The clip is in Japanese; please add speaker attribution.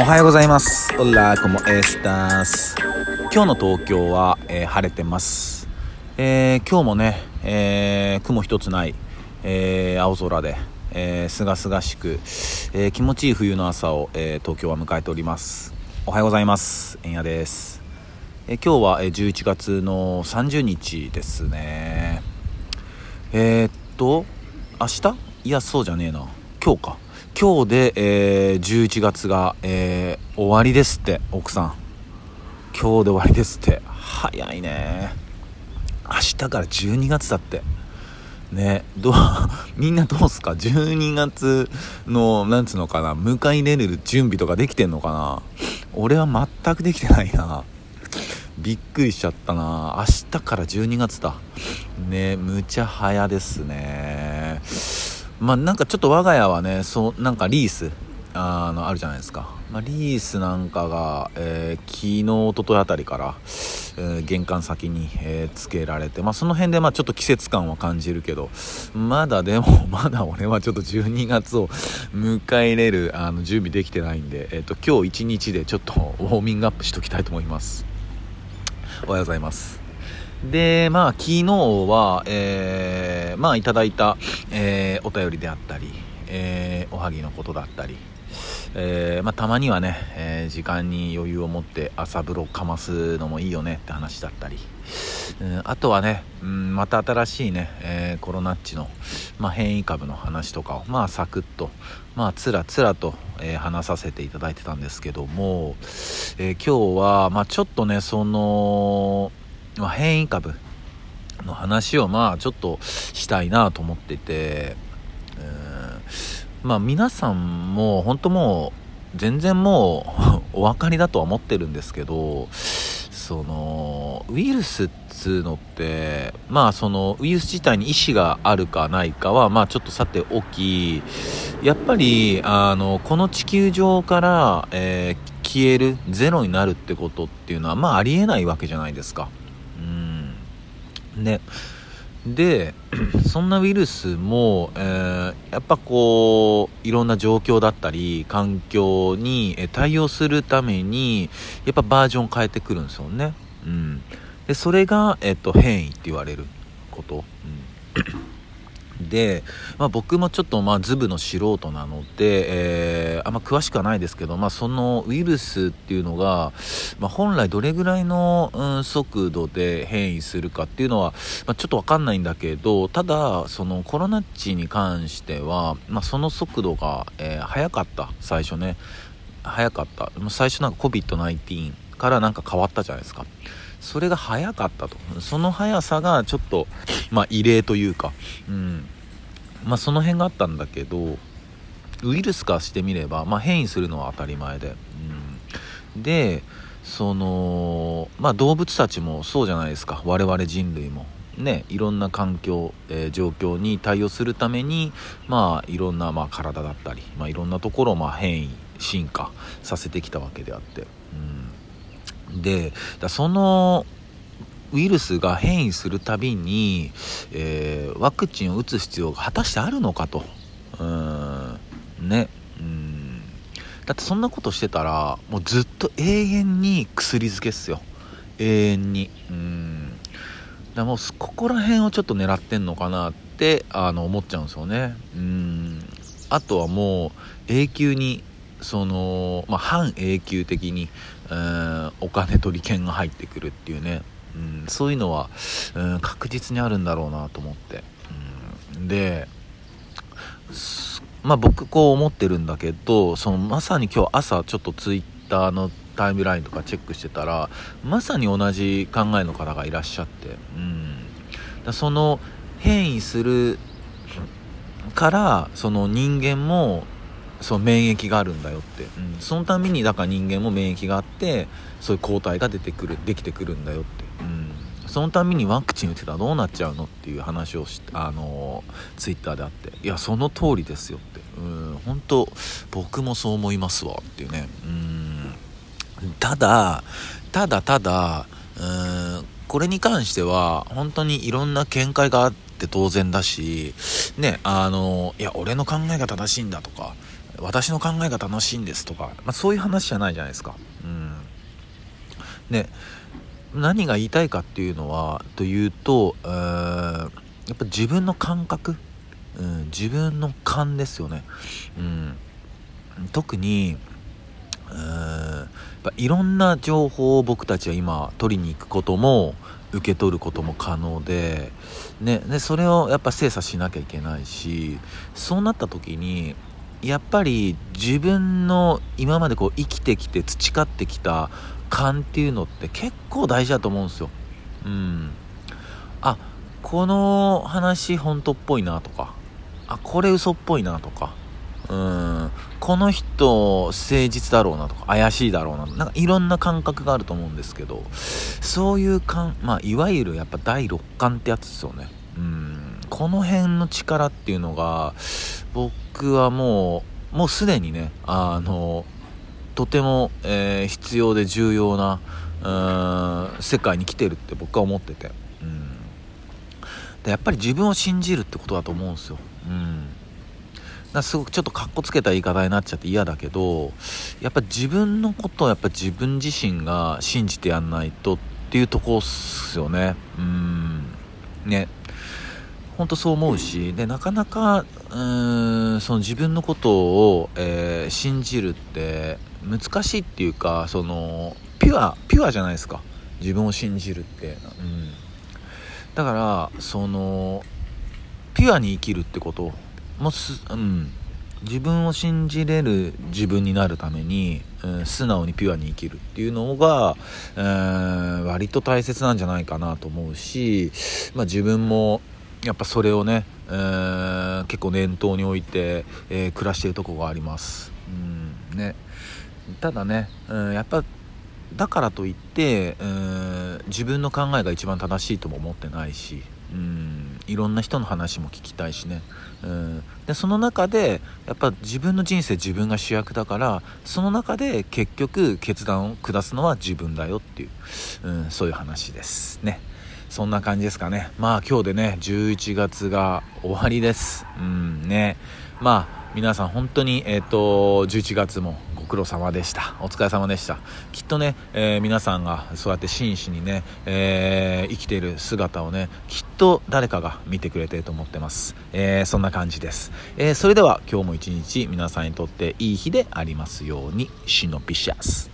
Speaker 1: おはようございます。オラコモエスタス。今日の東京は、えー晴れてます。えー今日もね、えー雲一つない、えー青空で、えー、すがすがしく、えー気持ちいい冬の朝を、えー東京は迎えております。おはようございます。えんやです。えー今日は、えー11月の30日ですね。えーっと、明日？いや、そうじゃねえな。今日か。今日で、えー11月が、えー終わりですって、奥さん。今日で終わりですって。早いね。明日から12月だって。ね、どう、みんなどうすか ?12 月の、なんつうのかな、迎え入れる準備とかできてんのかな？俺は全くできてないな。びっくりしちゃったな明日から12月だねむちゃ早ですねまあなんかちょっと我が家はねそうなんかリースあのあるじゃないですか、まあ、リースなんかが、えー昨日一昨日あたりから、えー玄関先に、えーつけられて、まあ、その辺でまあちょっと季節感は感じるけどまだでも まだ俺はちょっと12月を 迎え入れるあの準備できてないんで、えー、と今日一日でちょっとウォーミングアップしときたいと思いますおはようございます。で、まあ、昨日は、えー、まあ、いただいた、えーお便りであったり、えーおはぎのことだったり、えーまあ、たまにはね、えー時間に余裕を持って朝風呂かますのもいいよねって話だったり、うんあとはね、うん、また新しいね、えーコロナっちの、まあ、変異株の話とかを、まあ、サクッと、まあ、つらつらと、えー話させていただいてたんですけども、えー今日は、まあ、ちょっとね、その、まあ、変異株の話を、まあ、ちょっとしたいなと思ってて、うんまあ、皆さんも、本当もう、全然もう、お分かりだとは思ってるんですけど、その、ウイルスっつうのって、まあ、その、ウイルス自体に意志があるかないかは、まあ、ちょっとさておき、やっぱり、あの、この地球上から、えー消える、ゼロになるってことっていうのは、まあ、ありえないわけじゃないですか。ね。で、そんなウイルスも、えーやっぱこう、いろんな状況だったり、環境に対応するために、やっぱバージョン変えてくるんですよね。うん。で、それが、えっと、変異って言われること。うん。で、まあ、僕もちょっとまあズブの素人なので、えーあんま詳しくはないですけど、まあ、そのウイルスっていうのが、まあ、本来どれぐらいの、うん速度で変異するかっていうのは、まあ、ちょっとわかんないんだけどただそのコロナ値に関しては、まあ、その速度が、えー速かった最初ね。早かった。も最初なんか COVID-19 からなんか変わったじゃないですか。それが早かったと。その速さがちょっと、まあ、異例というか。うん。まあその辺があったんだけどウイルス化してみれば、まあ、変異するのは当たり前で、うん、でそのまあ動物たちもそうじゃないですか。我々人類も。ねいろんな環境、えー状況に対応するためにまあいろんな、まあ、体だったり、まあ、いろんなところをまあ変異進化させてきたわけであって、うん、でだそのウイルスが変異するたびに、えーワクチンを打つ必要が果たしてあるのかと。うん。ね。うん。だってそんなことしてたらもうずっと永遠に薬漬けっすよ。永遠に。うん。だもうここら辺をちょっと狙ってんのかなってあの思っちゃうんですよね。うん。あとはもう永久にその、まあ、半永久的に、うんお金と利権が入ってくるっていうね、うん、そういうのは、うん、確実にあるんだろうなと思って、うん、でまあ僕こう思ってるんだけどそのまさに今日朝ちょっとツイッターのタイムラインとかチェックしてたらまさに同じ考えの方がいらっしゃって、うん、だその変異するからその人間もその免疫があるんだよって、うん、そのためにだから人間も免疫があってそういう抗体が出てくるできてくるんだよって、そのためにワクチン打てたらどうなっちゃうのっていう話をしあのツイッターであって。いやその通りですよって、うん、本当僕もそう思いますわっていうね、うん、ただただただうんこれに関しては本当にいろんな見解があって当然だしねあのいや俺の考えが正しいんだとか私の考えが楽しいんですとか、まあ、そういう話じゃないじゃないですか。うん、で何が言いたいかっていうのはというと、え、やっぱ自分の感覚、うん、自分の勘ですよね。うん、特にうんいろんな情報を僕たちは今取りに行くことも受け取ることも可能で,、ね、でそれをやっぱ精査しなきゃいけないしそうなった時にやっぱり自分の今までこう生きてきて培ってきた勘っていうのって結構大事だと思うんですよ。うん。あ、この話本当っぽいなとか、あ、これ嘘っぽいなとか、うん、この人誠実だろうなとか。怪しいだろうななんかいろんな感覚があると思うんですけど。そういう感まあいわゆるやっぱ第六感ってやつですよね。うん。この辺の力っていうのが僕はもうもうすでにねあのとても、えー、必要で重要な世界に来てるって僕は思ってて、うん、でやっぱり自分を信じるってことだと思うんですよ、うん、だすごくちょっとかっこつけた言い方になっちゃって嫌だけどやっぱ自分のことをやっぱ自分自身が信じてやんないとっていうとこっすよね。うん。ね。本当そう思うしでなかなかうんその自分のことを、えー、信じるって難しいっていうかそのピュアピュアじゃないですか。自分を信じるって、うん、だからそのピュアに生きるってこと。もす、うん、自分を信じれる自分になるために、うん、素直にピュアに生きるっていうのが、えー、割と大切なんじゃないかなと思うし、まあ、自分もやっぱそれをね、えー、結構念頭に置いて、えー、暮らしてるとこがあります。うんね、ただね、うん、やっぱだからといって、うん、自分の考えが一番正しいとも思ってないし、うん、いろんな人の話も聞きたいしね、うん、でその中でやっぱ自分の人生自分が主役だからその中で結局決断を下すのは自分だよっていう、うん、そういう話ですね。そんな感じですかね。まあ今日でね11月が終わりです。うんね。まあ皆さん本当にえっ、ー、と11月もご苦労様でした。お疲れ様でした。きっとね、えー、皆さんがそうやって真摯にね、えー、生きている姿をねきっと誰かが見てくれてると思ってます、え、そんな感じです、えそれでは今日も一日皆さんにとっていい日でありますように。シノピシャス。